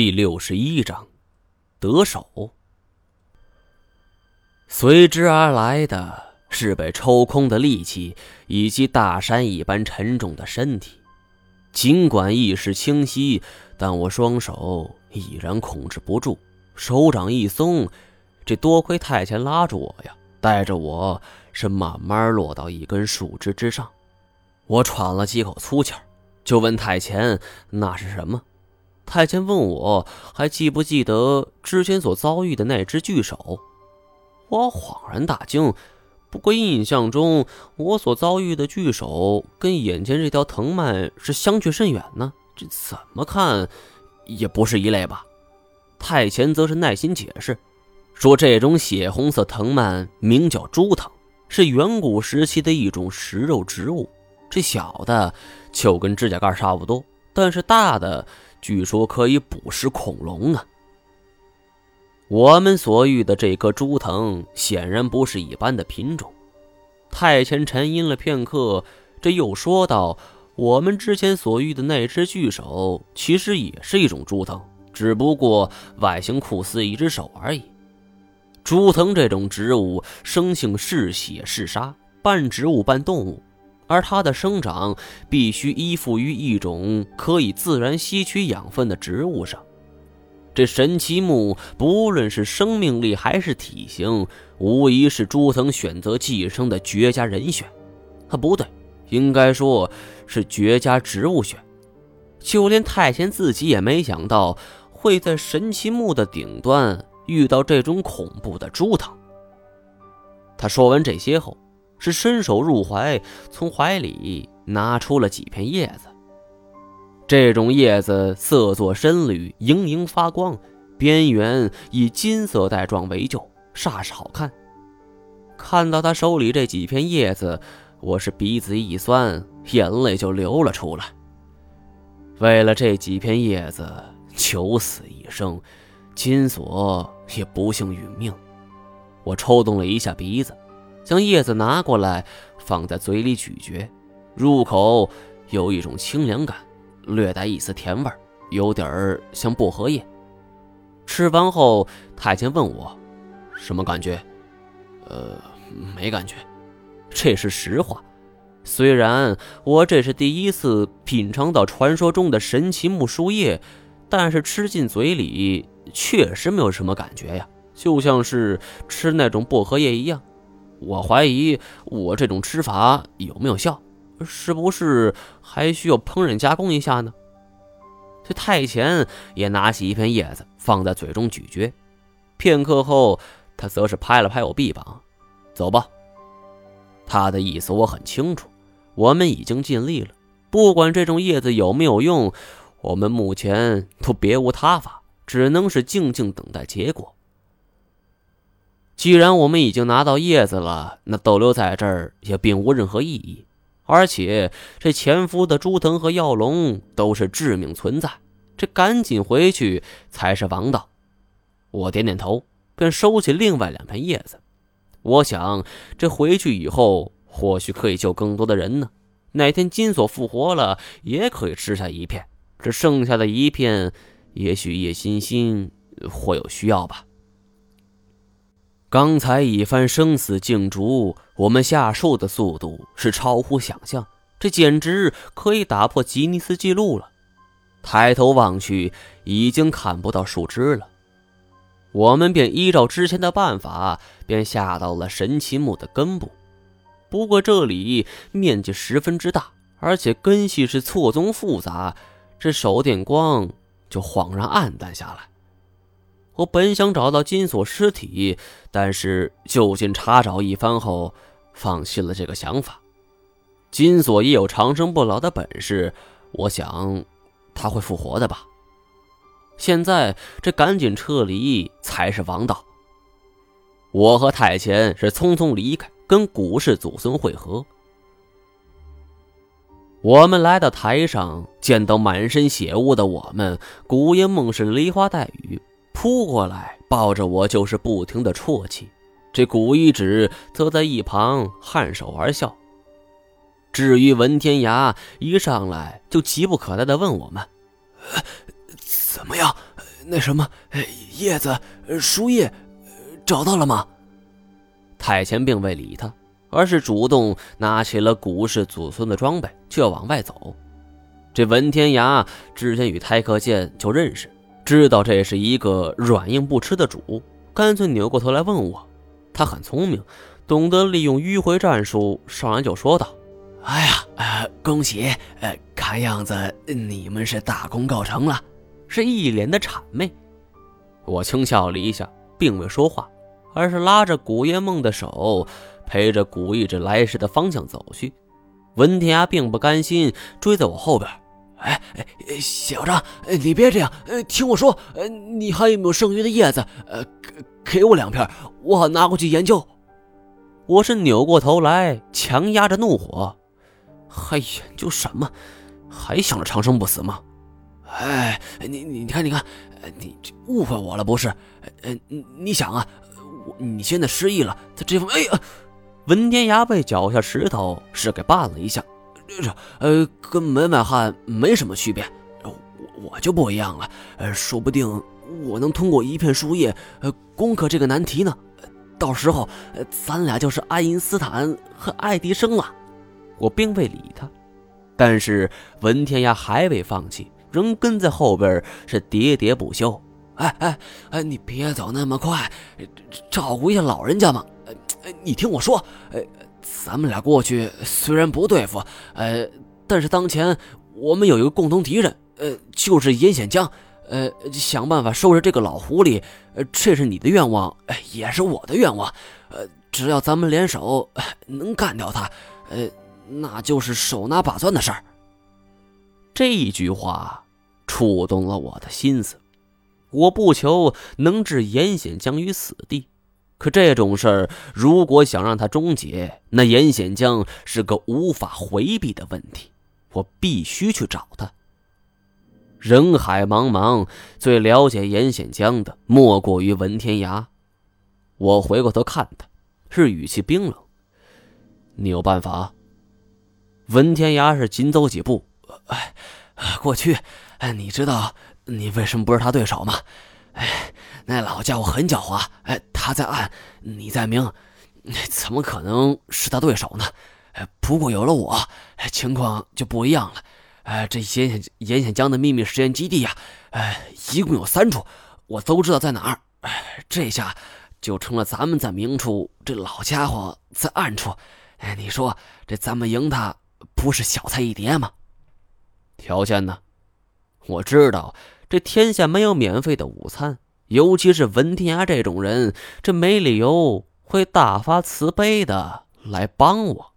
第六十一章，得手。随之而来的是被抽空的力气，以及大山一般沉重的身体。尽管意识清晰，但我双手已然控制不住，手掌一松，这多亏太前拉住我呀，带着我是慢慢落到一根树枝之上。我喘了几口粗气儿，就问太前：“那是什么？”太监问我还记不记得之前所遭遇的那只巨手，我恍然大惊。不过印象中我所遭遇的巨手跟眼前这条藤蔓是相去甚远呢，这怎么看也不是一类吧？太前则是耐心解释，说这种血红色藤蔓名叫猪藤，是远古时期的一种食肉植物。这小的就跟指甲盖差不多，但是大的。据说可以捕食恐龙啊！我们所遇的这棵猪藤显然不是一般的品种。太前沉吟了片刻，这又说道：“我们之前所遇的那只巨手，其实也是一种猪藤，只不过外形酷似一只手而已。猪藤这种植物，生性嗜血嗜杀，半植物半动物。”而它的生长必须依附于一种可以自然吸取养分的植物上。这神奇木不论是生命力还是体型，无疑是朱藤选择寄生的绝佳人选。啊，不对，应该说是绝佳植物选。就连太监自己也没想到会在神奇木的顶端遇到这种恐怖的朱藤。他说完这些后。是伸手入怀，从怀里拿出了几片叶子。这种叶子色作深绿，莹莹发光，边缘以金色带状为旧，煞是好看。看到他手里这几片叶子，我是鼻子一酸，眼泪就流了出来。为了这几片叶子，九死一生，金锁也不幸殒命。我抽动了一下鼻子。将叶子拿过来，放在嘴里咀嚼，入口有一种清凉感，略带一丝甜味有点儿像薄荷叶。吃完后，太监问我：“什么感觉？”“呃，没感觉。”这是实话。虽然我这是第一次品尝到传说中的神奇木树叶，但是吃进嘴里确实没有什么感觉呀，就像是吃那种薄荷叶一样。我怀疑我这种吃法有没有效，是不是还需要烹饪加工一下呢？这太前也拿起一片叶子放在嘴中咀嚼，片刻后，他则是拍了拍我臂膀：“走吧。”他的意思我很清楚，我们已经尽力了，不管这种叶子有没有用，我们目前都别无他法，只能是静静等待结果。既然我们已经拿到叶子了，那逗留在这儿也并无任何意义。而且这前夫的朱藤和药龙都是致命存在，这赶紧回去才是王道。我点点头，便收起另外两片叶子。我想，这回去以后或许可以救更多的人呢。哪天金锁复活了，也可以吃下一片。这剩下的一片，也许叶欣欣或有需要吧。刚才一番生死竞逐，我们下树的速度是超乎想象，这简直可以打破吉尼斯纪录了。抬头望去，已经看不到树枝了。我们便依照之前的办法，便下到了神奇木的根部。不过这里面积十分之大，而且根系是错综复杂，这手电光就恍然暗淡下来。我本想找到金锁尸体，但是就近查找一番后，放弃了这个想法。金锁也有长生不老的本事，我想他会复活的吧。现在这赶紧撤离才是王道。我和太前是匆匆离开，跟古氏祖孙会合。我们来到台上，见到满身血污的我们，古烟梦是梨花带雨。扑过来，抱着我就是不停的啜泣。这古一指则在一旁颔首而笑。至于文天涯，一上来就急不可待的问我们：“怎么样？那什么，叶子、树叶，找到了吗？太前并未理他，而是主动拿起了古氏祖孙的装备，就要往外走。这文天涯之前与太克剑就认识，知道这是一个软硬不吃的主，干脆扭过头来问我。他很聪明，懂得利用迂回战术，上来就说道：“哎呀，呃，恭喜！呃，看样子你们是大功告成了。”是一脸的谄媚。我轻笑了一下，并未说话，而是拉着古烟梦的手，陪着古一直来时的方向走去。文天涯并不甘心，追在我后边。哎哎，小张，你别这样，听我说，你还有没有剩余的叶子？呃，给给我两片，我好拿过去研究。我是扭过头来，强压着怒火，还研究什么？还想着长生不死吗？哎，你你看你看，你误会我了不是？呃，你想啊，我你现在失忆了，他这副哎呀，文天涯被脚下石头是给绊了一下。这呃，跟门外汉没什么区别，我我就不一样了，呃，说不定我能通过一片树叶，呃，攻克这个难题呢。到时候，咱俩就是爱因斯坦和爱迪生了。我并未理他，但是文天涯还未放弃，仍跟在后边是喋喋不休。哎哎哎，你别走那么快，照顾一下老人家嘛。你听我说，呃。咱们俩过去虽然不对付，呃，但是当前我们有一个共同敌人，呃，就是严显江，呃，想办法收拾这个老狐狸，这是你的愿望，也是我的愿望，呃，只要咱们联手能干掉他，呃，那就是手拿把攥的事儿。这一句话触动了我的心思，我不求能置严显江于死地。可这种事儿，如果想让它终结，那严显江是个无法回避的问题。我必须去找他。人海茫茫，最了解严显江的莫过于文天涯。我回过头看他，是语气冰冷：“你有办法？”文天涯是紧走几步：“哎，过去，哎，你知道你为什么不是他对手吗？”哎，那老家伙很狡猾。哎，他在暗，你在明，怎么可能是他对手呢？哎，不过有了我，情况就不一样了。哎，这严显严显江的秘密实验基地呀，哎，一共有三处，我都知道在哪儿。哎，这下就成了咱们在明处，这老家伙在暗处。哎，你说这咱们赢他，不是小菜一碟吗？条件呢？我知道。这天下没有免费的午餐，尤其是文天涯这种人，这没理由会大发慈悲的来帮我。